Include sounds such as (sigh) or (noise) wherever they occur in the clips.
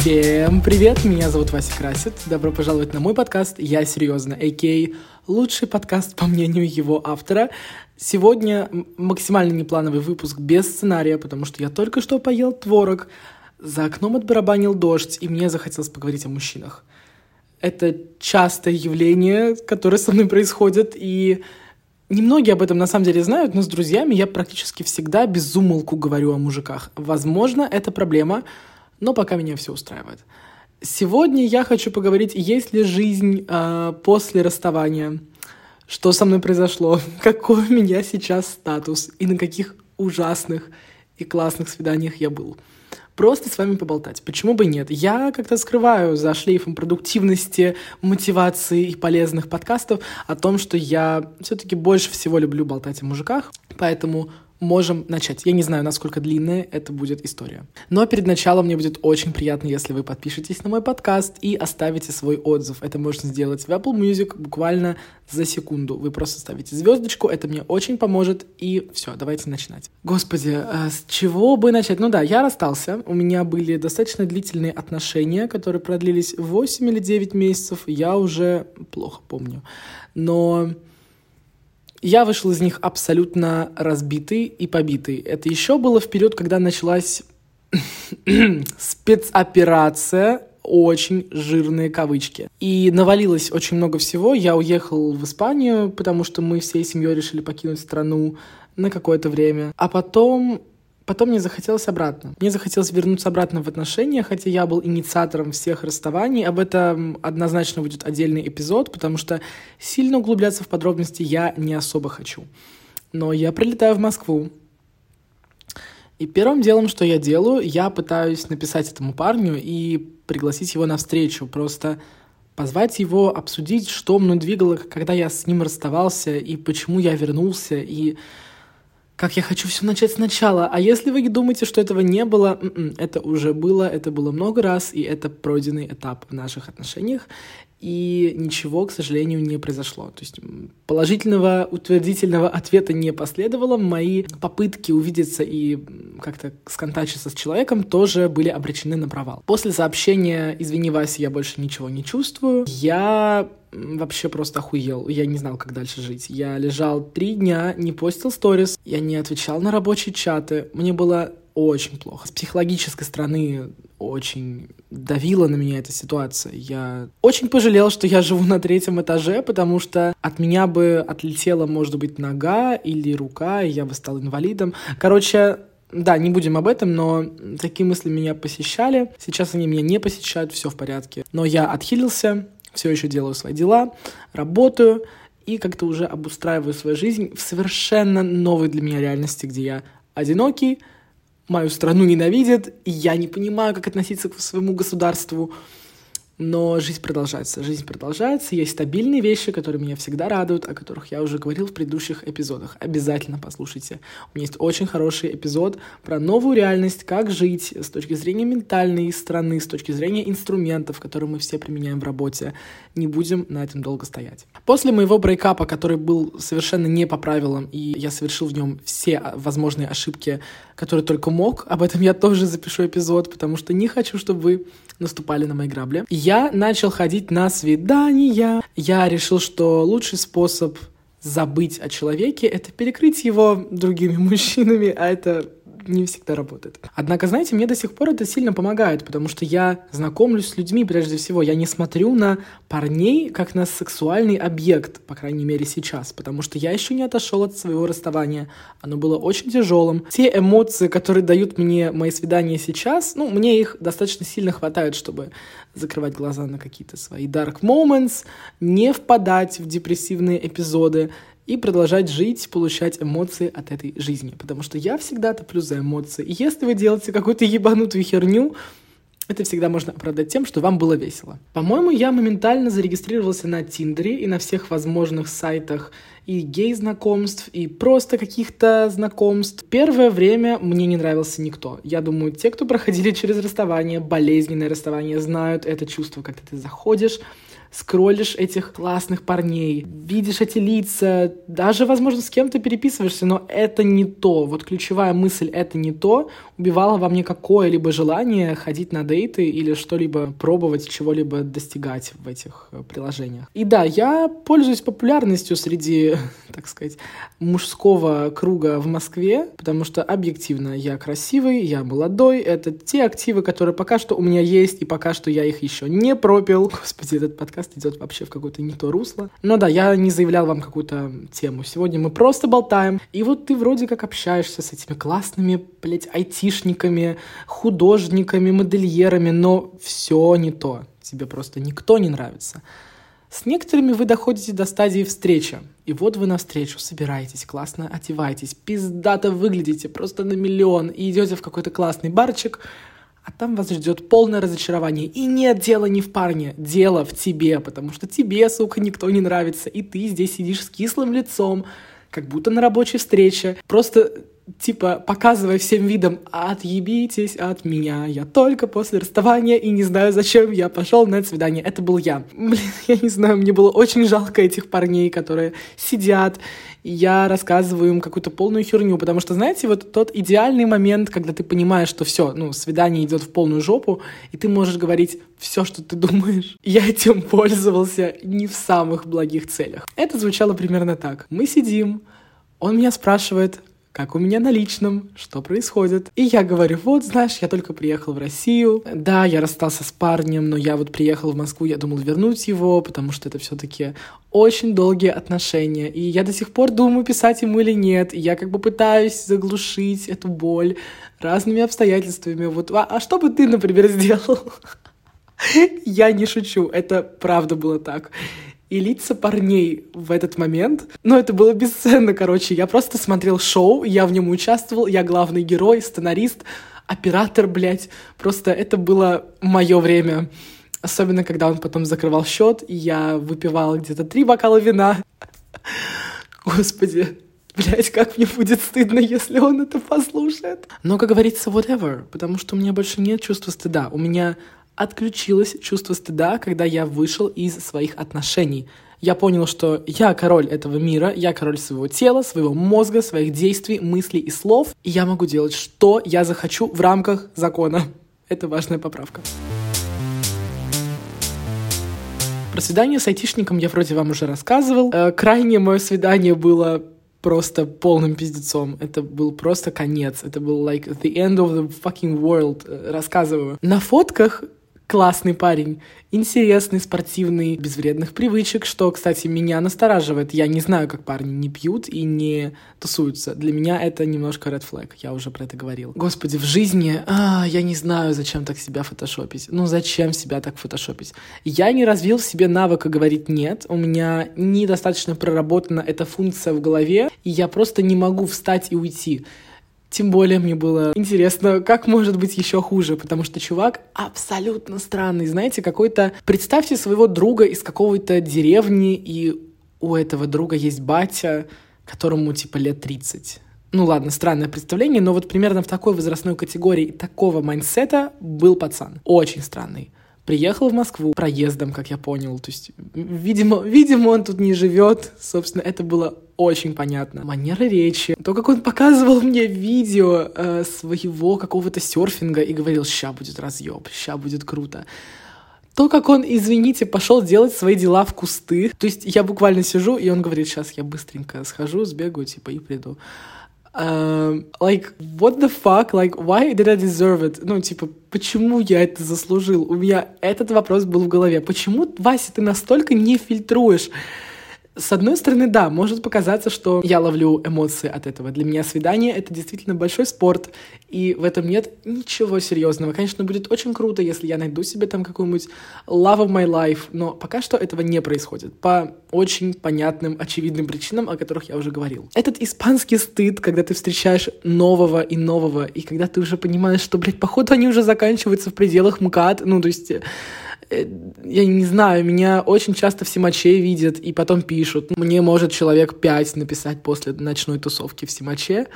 Всем привет, меня зовут Вася Красит. Добро пожаловать на мой подкаст «Я серьезно», а.к.а. лучший подкаст, по мнению его автора. Сегодня максимально неплановый выпуск без сценария, потому что я только что поел творог, за окном отбарабанил дождь, и мне захотелось поговорить о мужчинах. Это частое явление, которое со мной происходит, и Немногие об этом на самом деле знают, но с друзьями я практически всегда без умолку говорю о мужиках. Возможно, это проблема, но пока меня все устраивает. Сегодня я хочу поговорить, есть ли жизнь э, после расставания, что со мной произошло, (laughs) какой у меня сейчас статус и на каких ужасных и классных свиданиях я был просто с вами поболтать. Почему бы нет? Я как-то скрываю за шлейфом продуктивности, мотивации и полезных подкастов о том, что я все-таки больше всего люблю болтать о мужиках, поэтому можем начать. Я не знаю, насколько длинная это будет история. Но перед началом мне будет очень приятно, если вы подпишетесь на мой подкаст и оставите свой отзыв. Это можно сделать в Apple Music буквально за секунду. Вы просто ставите звездочку, это мне очень поможет. И все, давайте начинать. Господи, а с чего бы начать? Ну да, я расстался. У меня были достаточно длительные отношения, которые продлились 8 или 9 месяцев. Я уже плохо помню. Но я вышел из них абсолютно разбитый и побитый. Это еще было в период, когда началась (clears throat) спецоперация, очень жирные кавычки. И навалилось очень много всего. Я уехал в Испанию, потому что мы всей семьей решили покинуть страну на какое-то время. А потом Потом мне захотелось обратно. Мне захотелось вернуться обратно в отношения, хотя я был инициатором всех расставаний. Об этом однозначно будет отдельный эпизод, потому что сильно углубляться в подробности я не особо хочу. Но я прилетаю в Москву. И первым делом, что я делаю, я пытаюсь написать этому парню и пригласить его на встречу. Просто позвать его, обсудить, что мной двигало, когда я с ним расставался, и почему я вернулся, и как я хочу все начать сначала. А если вы думаете, что этого не было, м-м, это уже было, это было много раз, и это пройденный этап в наших отношениях и ничего, к сожалению, не произошло. То есть положительного, утвердительного ответа не последовало. Мои попытки увидеться и как-то сконтачиться с человеком тоже были обречены на провал. После сообщения «Извини, Вася, я больше ничего не чувствую», я вообще просто охуел. Я не знал, как дальше жить. Я лежал три дня, не постил сторис, я не отвечал на рабочие чаты. Мне было очень плохо. С психологической стороны очень давила на меня эта ситуация. Я очень пожалел, что я живу на третьем этаже, потому что от меня бы отлетела, может быть, нога или рука, и я бы стал инвалидом. Короче, да, не будем об этом, но такие мысли меня посещали. Сейчас они меня не посещают, все в порядке. Но я отхилился, все еще делаю свои дела, работаю и как-то уже обустраиваю свою жизнь в совершенно новой для меня реальности, где я одинокий, мою страну ненавидят, и я не понимаю, как относиться к своему государству. Но жизнь продолжается, жизнь продолжается. Есть стабильные вещи, которые меня всегда радуют, о которых я уже говорил в предыдущих эпизодах. Обязательно послушайте. У меня есть очень хороший эпизод про новую реальность, как жить с точки зрения ментальной страны, с точки зрения инструментов, которые мы все применяем в работе. Не будем на этом долго стоять. После моего брейкапа, который был совершенно не по правилам, и я совершил в нем все возможные ошибки, которые только мог, об этом я тоже запишу эпизод, потому что не хочу, чтобы вы наступали на мои грабли. Я начал ходить на свидания. Я решил, что лучший способ забыть о человеке — это перекрыть его другими (laughs) мужчинами, а это не всегда работает. Однако, знаете, мне до сих пор это сильно помогает, потому что я знакомлюсь с людьми прежде всего. Я не смотрю на парней как на сексуальный объект, по крайней мере сейчас, потому что я еще не отошел от своего расставания. Оно было очень тяжелым. Те эмоции, которые дают мне мои свидания сейчас, ну, мне их достаточно сильно хватает, чтобы закрывать глаза на какие-то свои dark moments, не впадать в депрессивные эпизоды и продолжать жить, получать эмоции от этой жизни. Потому что я всегда топлю за эмоции. И если вы делаете какую-то ебанутую херню, это всегда можно оправдать тем, что вам было весело. По-моему, я моментально зарегистрировался на Тиндере и на всех возможных сайтах и гей-знакомств, и просто каких-то знакомств. Первое время мне не нравился никто. Я думаю, те, кто проходили через расставание, болезненное расставание, знают это чувство, когда ты заходишь скроллишь этих классных парней, видишь эти лица, даже, возможно, с кем-то переписываешься, но это не то. Вот ключевая мысль «это не то» убивала во мне какое-либо желание ходить на дейты или что-либо пробовать, чего-либо достигать в этих э, приложениях. И да, я пользуюсь популярностью среди, (laughs) так сказать, мужского круга в Москве, потому что объективно я красивый, я молодой, это те активы, которые пока что у меня есть, и пока что я их еще не пропил. (laughs) Господи, этот подкаст идет вообще в какое-то не то русло. Но да, я не заявлял вам какую-то тему. Сегодня мы просто болтаем. И вот ты вроде как общаешься с этими классными, блядь, айтишниками, художниками, модельерами, но все не то. Тебе просто никто не нравится. С некоторыми вы доходите до стадии встречи. И вот вы на встречу собираетесь, классно одеваетесь, пиздато выглядите, просто на миллион, и идете в какой-то классный барчик, а там вас ждет полное разочарование. И нет дела не в парне, дело в тебе, потому что тебе, сука, никто не нравится, и ты здесь сидишь с кислым лицом, как будто на рабочей встрече. Просто типа, показывая всем видом, отъебитесь от меня, я только после расставания и не знаю, зачем я пошел на это свидание. Это был я. Блин, (laughs) я не знаю, мне было очень жалко этих парней, которые сидят, я рассказываю им какую-то полную херню, потому что, знаете, вот тот идеальный момент, когда ты понимаешь, что все, ну, свидание идет в полную жопу, и ты можешь говорить все, что ты думаешь. (laughs) Я этим пользовался не в самых благих целях. Это звучало примерно так. Мы сидим, он меня спрашивает, как у меня на личном, что происходит. И я говорю, вот, знаешь, я только приехал в Россию. Да, я расстался с парнем, но я вот приехал в Москву, я думал вернуть его, потому что это все-таки очень долгие отношения. И я до сих пор думаю, писать ему или нет. И я как бы пытаюсь заглушить эту боль разными обстоятельствами. Вот, а, а что бы ты, например, (laughs) сделал? Я не шучу, это правда было так и лица парней в этот момент. Но это было бесценно, короче. Я просто смотрел шоу, я в нем участвовал, я главный герой, сценарист, оператор, блядь. Просто это было мое время. Особенно, когда он потом закрывал счет, и я выпивала где-то три бокала вина. Господи, блять, как мне будет стыдно, если он это послушает. Но, как говорится, whatever, потому что у меня больше нет чувства стыда. У меня отключилось чувство стыда, когда я вышел из своих отношений. Я понял, что я король этого мира, я король своего тела, своего мозга, своих действий, мыслей и слов, и я могу делать, что я захочу в рамках закона. (laughs) Это важная поправка. Про свидание с айтишником я вроде вам уже рассказывал. Э, крайнее мое свидание было просто полным пиздецом. Это был просто конец. Это был like the end of the fucking world. Э, рассказываю. На фотках классный парень, интересный, спортивный, без вредных привычек, что, кстати, меня настораживает. Я не знаю, как парни не пьют и не тусуются. Для меня это немножко red flag, я уже про это говорил. Господи, в жизни а, я не знаю, зачем так себя фотошопить. Ну, зачем себя так фотошопить? Я не развил в себе навыка говорить «нет», у меня недостаточно проработана эта функция в голове, и я просто не могу встать и уйти. Тем более мне было интересно, как может быть еще хуже, потому что чувак абсолютно странный. Знаете, какой-то... Представьте своего друга из какой-то деревни, и у этого друга есть батя, которому типа лет 30. Ну ладно, странное представление, но вот примерно в такой возрастной категории такого майнсета был пацан. Очень странный приехал в Москву проездом, как я понял. То есть, видимо, видимо, он тут не живет. Собственно, это было очень понятно. Манера речи, то, как он показывал мне видео э, своего какого-то серфинга и говорил, ща будет разъеб, ща будет круто. То, как он, извините, пошел делать свои дела в кусты. То есть я буквально сижу, и он говорит, сейчас я быстренько схожу, сбегаю, типа, и приду. Um, like, what the fuck? Like, why did I deserve it? Ну, типа, почему я это заслужил? У меня этот вопрос был в голове. Почему, Вася, ты настолько не фильтруешь? С одной стороны, да, может показаться, что я ловлю эмоции от этого. Для меня свидание — это действительно большой спорт, и в этом нет ничего серьезного. Конечно, будет очень круто, если я найду себе там какую-нибудь love of my life, но пока что этого не происходит по очень понятным, очевидным причинам, о которых я уже говорил. Этот испанский стыд, когда ты встречаешь нового и нового, и когда ты уже понимаешь, что, блядь, походу они уже заканчиваются в пределах МКАД, ну, то есть Э, я не знаю, меня очень часто в Симаче видят и потом пишут. Мне может человек пять написать после ночной тусовки в Симаче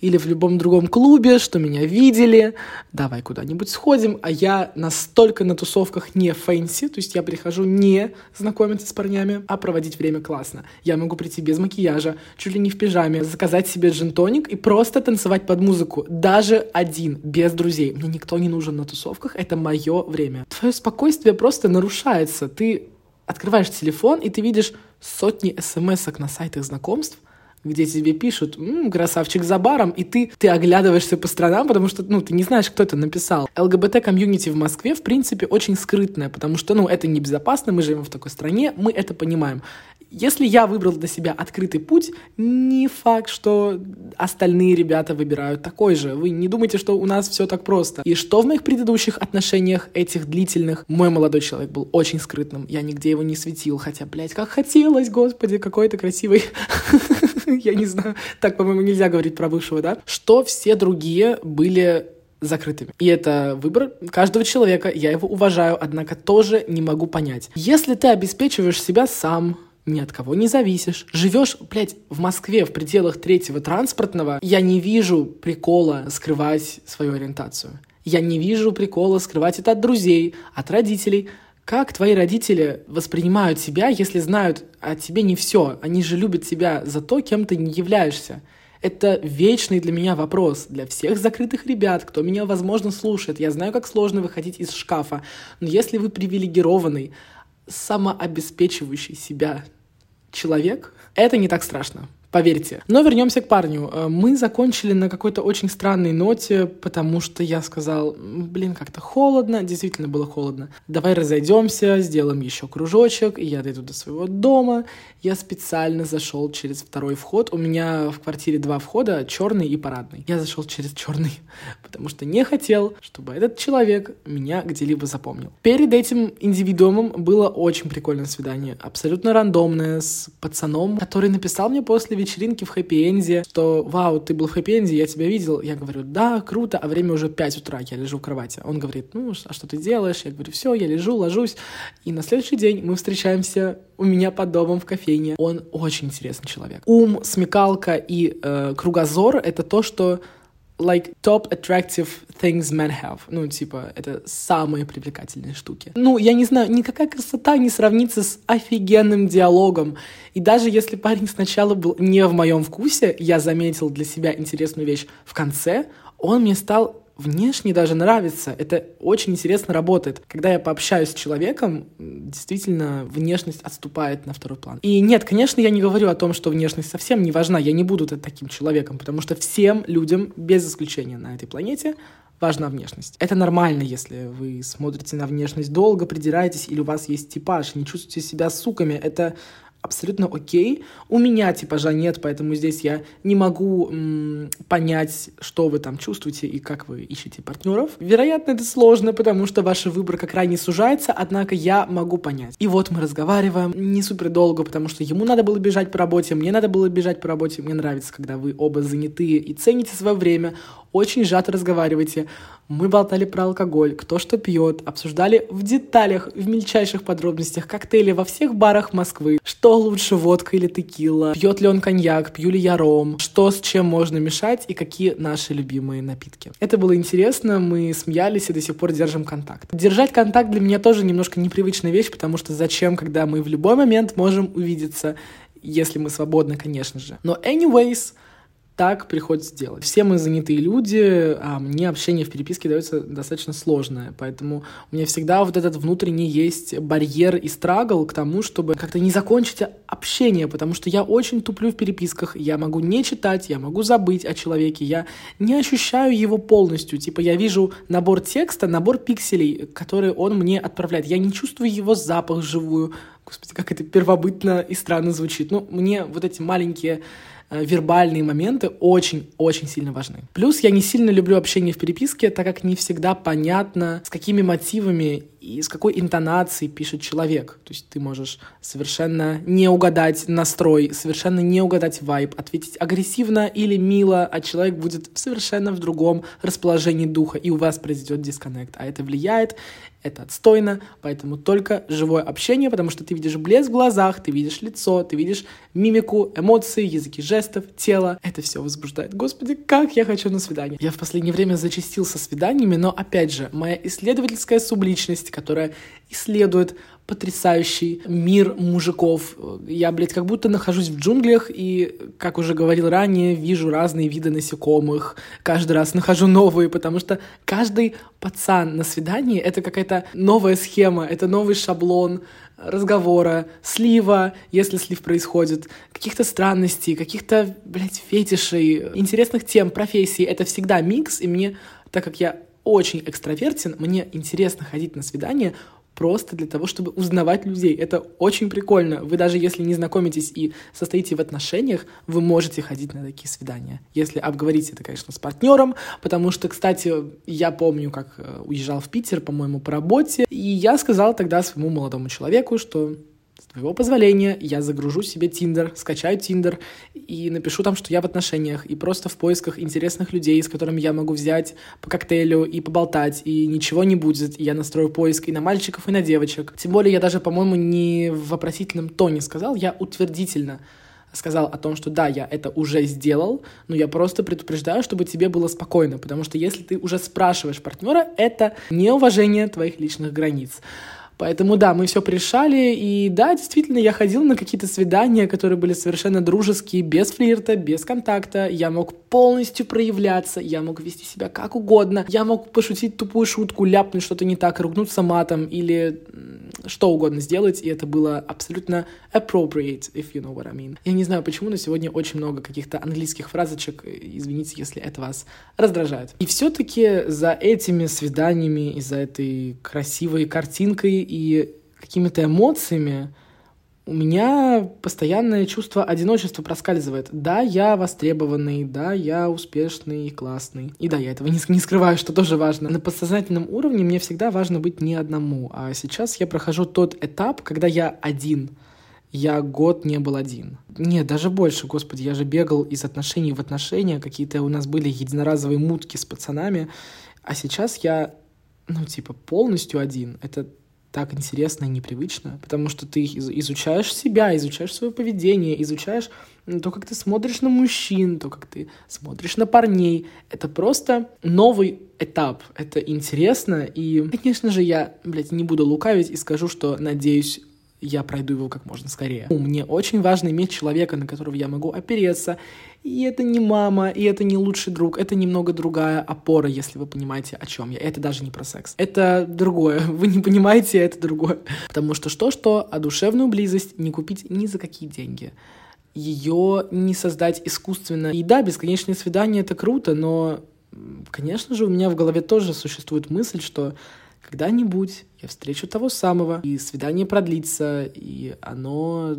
или в любом другом клубе, что меня видели, давай куда-нибудь сходим, а я настолько на тусовках не fancy, то есть я прихожу не знакомиться с парнями, а проводить время классно. Я могу прийти без макияжа, чуть ли не в пижаме, заказать себе джин-тоник и просто танцевать под музыку, даже один, без друзей. Мне никто не нужен на тусовках, это мое время. Твое спокойствие просто нарушается. Ты открываешь телефон, и ты видишь сотни смс на сайтах знакомств, где тебе пишут «М, «красавчик за баром», и ты, ты оглядываешься по сторонам, потому что, ну, ты не знаешь, кто это написал. ЛГБТ-комьюнити в Москве, в принципе, очень скрытное, потому что, ну, это небезопасно, мы живем в такой стране, мы это понимаем. Если я выбрал для себя открытый путь, не факт, что остальные ребята выбирают такой же. Вы не думайте, что у нас все так просто. И что в моих предыдущих отношениях, этих длительных, мой молодой человек был очень скрытным. Я нигде его не светил, хотя, блядь, как хотелось, господи, какой то красивый. (laughs) (laughs) Я не знаю, так, по-моему, нельзя говорить про бывшего, да? Что все другие были закрытыми. И это выбор каждого человека, я его уважаю, однако тоже не могу понять. Если ты обеспечиваешь себя сам, ни от кого не зависишь. Живешь, блядь, в Москве в пределах третьего транспортного, я не вижу прикола скрывать свою ориентацию. Я не вижу прикола скрывать это от друзей, от родителей. Как твои родители воспринимают тебя, если знают о тебе не все? Они же любят тебя за то, кем ты не являешься. Это вечный для меня вопрос, для всех закрытых ребят, кто меня, возможно, слушает. Я знаю, как сложно выходить из шкафа, но если вы привилегированный, самообеспечивающий себя человек, это не так страшно. Поверьте. Но вернемся к парню. Э, мы закончили на какой-то очень странной ноте, потому что я сказал, блин, как-то холодно, действительно было холодно. Давай разойдемся, сделаем еще кружочек, и я дойду до своего дома. Я специально зашел через второй вход. У меня в квартире два входа, черный и парадный. Я зашел через черный, (laughs) потому что не хотел, чтобы этот человек меня где-либо запомнил. Перед этим индивидуумом было очень прикольное свидание, абсолютно рандомное, с пацаном, который написал мне после вечеринки в хэппи-энде, что «Вау, ты был в хэппи-энде, я тебя видел». Я говорю «Да, круто», а время уже 5 утра, я лежу в кровати. Он говорит «Ну, а что ты делаешь?» Я говорю «Все, я лежу, ложусь». И на следующий день мы встречаемся у меня под домом в кофейне. Он очень интересный человек. Ум, смекалка и э, кругозор — это то, что like top attractive things men have. Ну, типа, это самые привлекательные штуки. Ну, я не знаю, никакая красота не сравнится с офигенным диалогом. И даже если парень сначала был не в моем вкусе, я заметил для себя интересную вещь в конце, он мне стал внешне даже нравится. Это очень интересно работает. Когда я пообщаюсь с человеком, действительно, внешность отступает на второй план. И нет, конечно, я не говорю о том, что внешность совсем не важна. Я не буду таким человеком, потому что всем людям, без исключения на этой планете, важна внешность. Это нормально, если вы смотрите на внешность долго, придираетесь, или у вас есть типаж, не чувствуете себя суками. Это абсолютно окей. У меня типажа нет, поэтому здесь я не могу м, понять, что вы там чувствуете и как вы ищете партнеров. Вероятно, это сложно, потому что ваша выборка крайне сужается, однако я могу понять. И вот мы разговариваем не супер долго, потому что ему надо было бежать по работе, мне надо было бежать по работе. Мне нравится, когда вы оба занятые и цените свое время, очень сжато разговариваете. Мы болтали про алкоголь, кто что пьет, обсуждали в деталях, в мельчайших подробностях коктейли во всех барах Москвы. Что лучше, водка или текила, пьет ли он коньяк, пью ли я ром, что с чем можно мешать и какие наши любимые напитки. Это было интересно, мы смеялись и до сих пор держим контакт. Держать контакт для меня тоже немножко непривычная вещь, потому что зачем, когда мы в любой момент можем увидеться, если мы свободны, конечно же. Но anyways, так приходится делать. Все мы занятые люди, а мне общение в переписке дается достаточно сложное, поэтому у меня всегда вот этот внутренний есть барьер и страгл к тому, чтобы как-то не закончить общение, потому что я очень туплю в переписках, я могу не читать, я могу забыть о человеке, я не ощущаю его полностью, типа я вижу набор текста, набор пикселей, которые он мне отправляет, я не чувствую его запах живую, господи, как это первобытно и странно звучит, ну, мне вот эти маленькие вербальные моменты очень-очень сильно важны. Плюс я не сильно люблю общение в переписке, так как не всегда понятно, с какими мотивами и с какой интонацией пишет человек. То есть ты можешь совершенно не угадать настрой, совершенно не угадать вайб, ответить агрессивно или мило, а человек будет совершенно в другом расположении духа, и у вас произойдет дисконнект. А это влияет, это отстойно, поэтому только живое общение, потому что ты видишь блеск в глазах, ты видишь лицо, ты видишь мимику, эмоции, языки жестов, тело. Это все возбуждает. Господи, как я хочу на свидание. Я в последнее время зачастил со свиданиями, но опять же, моя исследовательская субличность, которая исследует потрясающий мир мужиков. Я, блядь, как будто нахожусь в джунглях и, как уже говорил ранее, вижу разные виды насекомых. Каждый раз нахожу новые, потому что каждый пацан на свидании — это какая-то новая схема, это новый шаблон разговора, слива, если слив происходит, каких-то странностей, каких-то, блядь, фетишей, интересных тем, профессий. Это всегда микс, и мне, так как я очень экстравертен, мне интересно ходить на свидание просто для того, чтобы узнавать людей. Это очень прикольно. Вы даже если не знакомитесь и состоите в отношениях, вы можете ходить на такие свидания. Если обговорить это, конечно, с партнером, потому что, кстати, я помню, как э, уезжал в Питер, по-моему, по работе, и я сказал тогда своему молодому человеку, что твоего позволения я загружу себе Тиндер, скачаю Тиндер и напишу там, что я в отношениях, и просто в поисках интересных людей, с которыми я могу взять по коктейлю и поболтать, и ничего не будет. И я настрою поиск и на мальчиков, и на девочек. Тем более я даже, по-моему, не в вопросительном тоне сказал, я утвердительно сказал о том, что да, я это уже сделал, но я просто предупреждаю, чтобы тебе было спокойно, потому что если ты уже спрашиваешь партнера, это неуважение твоих личных границ. Поэтому да, мы все пришали, и да, действительно, я ходил на какие-то свидания, которые были совершенно дружеские, без флирта, без контакта. Я мог полностью проявляться, я мог вести себя как угодно, я мог пошутить тупую шутку, ляпнуть что-то не так, ругнуться матом или что угодно сделать, и это было абсолютно appropriate, if you know what I mean. Я не знаю почему, но сегодня очень много каких-то английских фразочек, извините, если это вас раздражает. И все-таки за этими свиданиями и за этой красивой картинкой и какими-то эмоциями у меня постоянное чувство одиночества проскальзывает. Да, я востребованный, да, я успешный и классный. И да, я этого не, не скрываю, что тоже важно. На подсознательном уровне мне всегда важно быть не одному. А сейчас я прохожу тот этап, когда я один. Я год не был один. Нет, даже больше, господи, я же бегал из отношений в отношения, какие-то у нас были единоразовые мутки с пацанами, а сейчас я, ну, типа, полностью один. Это так интересно и непривычно, потому что ты изучаешь себя, изучаешь свое поведение, изучаешь то, как ты смотришь на мужчин, то, как ты смотришь на парней. Это просто новый этап. Это интересно. И, конечно же, я, блядь, не буду лукавить и скажу, что, надеюсь, я пройду его как можно скорее. Мне очень важно иметь человека, на которого я могу опереться. И это не мама, и это не лучший друг, это немного другая опора, если вы понимаете, о чем я. Это даже не про секс. Это другое. (laughs) Вы не понимаете, это другое. Потому что что-что, а душевную близость не купить ни за какие деньги. Ее не создать искусственно. И да, бесконечные свидания — это круто, но, конечно же, у меня в голове тоже существует мысль, что когда-нибудь я встречу того самого, и свидание продлится, и оно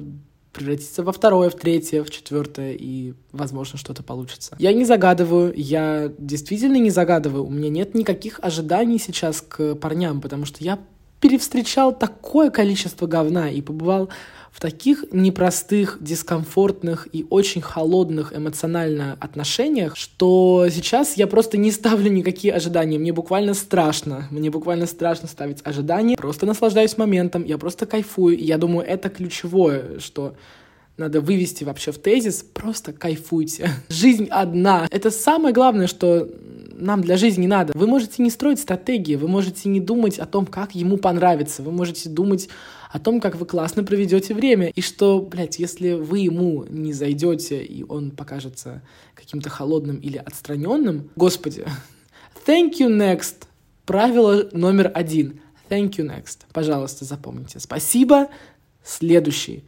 превратится во второе, в третье, в четвертое, и, возможно, что-то получится. Я не загадываю, я действительно не загадываю. У меня нет никаких ожиданий сейчас к парням, потому что я перевстречал такое количество говна и побывал в таких непростых, дискомфортных и очень холодных эмоционально отношениях, что сейчас я просто не ставлю никакие ожидания. Мне буквально страшно. Мне буквально страшно ставить ожидания. Просто наслаждаюсь моментом, я просто кайфую. И я думаю, это ключевое, что надо вывести вообще в тезис, просто кайфуйте. (laughs) Жизнь одна. Это самое главное, что нам для жизни надо. Вы можете не строить стратегии, вы можете не думать о том, как ему понравится, вы можете думать о том, как вы классно проведете время, и что, блядь, если вы ему не зайдете, и он покажется каким-то холодным или отстраненным, господи, thank you next, правило номер один, thank you next, пожалуйста, запомните, спасибо, следующий,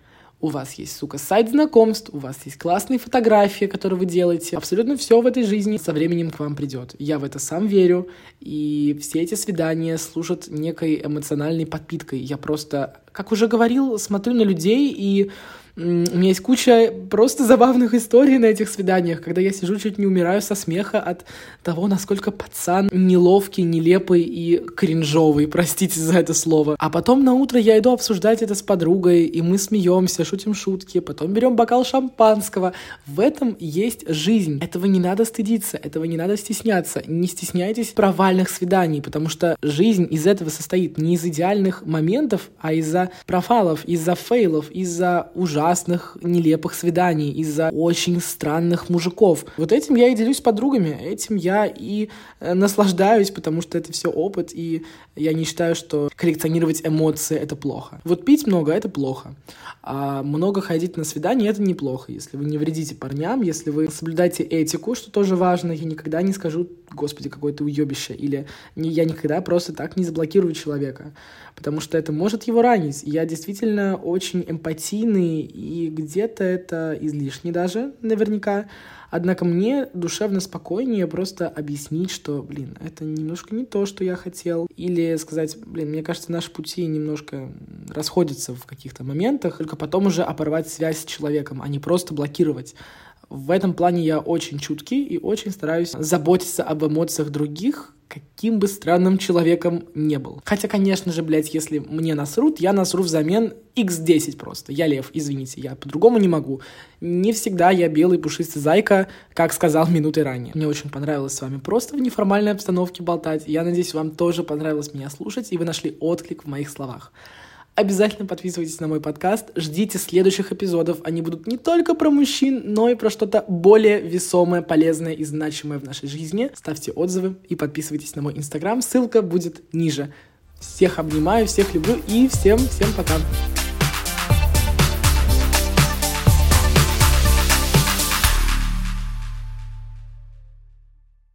у вас есть, сука, сайт знакомств, у вас есть классные фотографии, которые вы делаете. Абсолютно все в этой жизни со временем к вам придет. Я в это сам верю, и все эти свидания служат некой эмоциональной подпиткой. Я просто, как уже говорил, смотрю на людей и У меня есть куча просто забавных историй на этих свиданиях, когда я сижу, чуть не умираю со смеха от того, насколько пацан неловкий, нелепый и кринжовый, простите за это слово. А потом на утро я иду обсуждать это с подругой, и мы смеемся, шутим шутки, потом берем бокал шампанского. В этом есть жизнь. Этого не надо стыдиться, этого не надо стесняться. Не стесняйтесь провальных свиданий, потому что жизнь из этого состоит не из идеальных моментов, а из-за профалов, из-за фейлов, из-за ужасных, нелепых свиданий, из-за очень странных мужиков. Вот этим я и делюсь с подругами, этим я и э, наслаждаюсь, потому что это все опыт, и я не считаю, что коллекционировать эмоции — это плохо. Вот пить много — это плохо. А много ходить на свидание — это неплохо, если вы не вредите парням, если вы соблюдаете этику, что тоже важно. Я никогда не скажу, господи, какое ты уебище, или я никогда просто так не заблокирую человека, потому что это может его ранить. Я действительно очень эмпатийный, и где-то это излишне даже, наверняка. Однако мне душевно спокойнее просто объяснить, что, блин, это немножко не то, что я хотел. Или сказать, блин, мне кажется, наши пути немножко расходятся в каких-то моментах, только потом уже оборвать связь с человеком, а не просто блокировать. В этом плане я очень чуткий и очень стараюсь заботиться об эмоциях других, каким бы странным человеком не был. Хотя, конечно же, блядь, если мне насрут, я насру взамен x10 просто. Я лев, извините, я по-другому не могу. Не всегда я белый пушистый зайка, как сказал минуты ранее. Мне очень понравилось с вами просто в неформальной обстановке болтать. Я надеюсь, вам тоже понравилось меня слушать, и вы нашли отклик в моих словах. Обязательно подписывайтесь на мой подкаст, ждите следующих эпизодов. Они будут не только про мужчин, но и про что-то более весомое, полезное и значимое в нашей жизни. Ставьте отзывы и подписывайтесь на мой инстаграм, ссылка будет ниже. Всех обнимаю, всех люблю и всем-всем пока.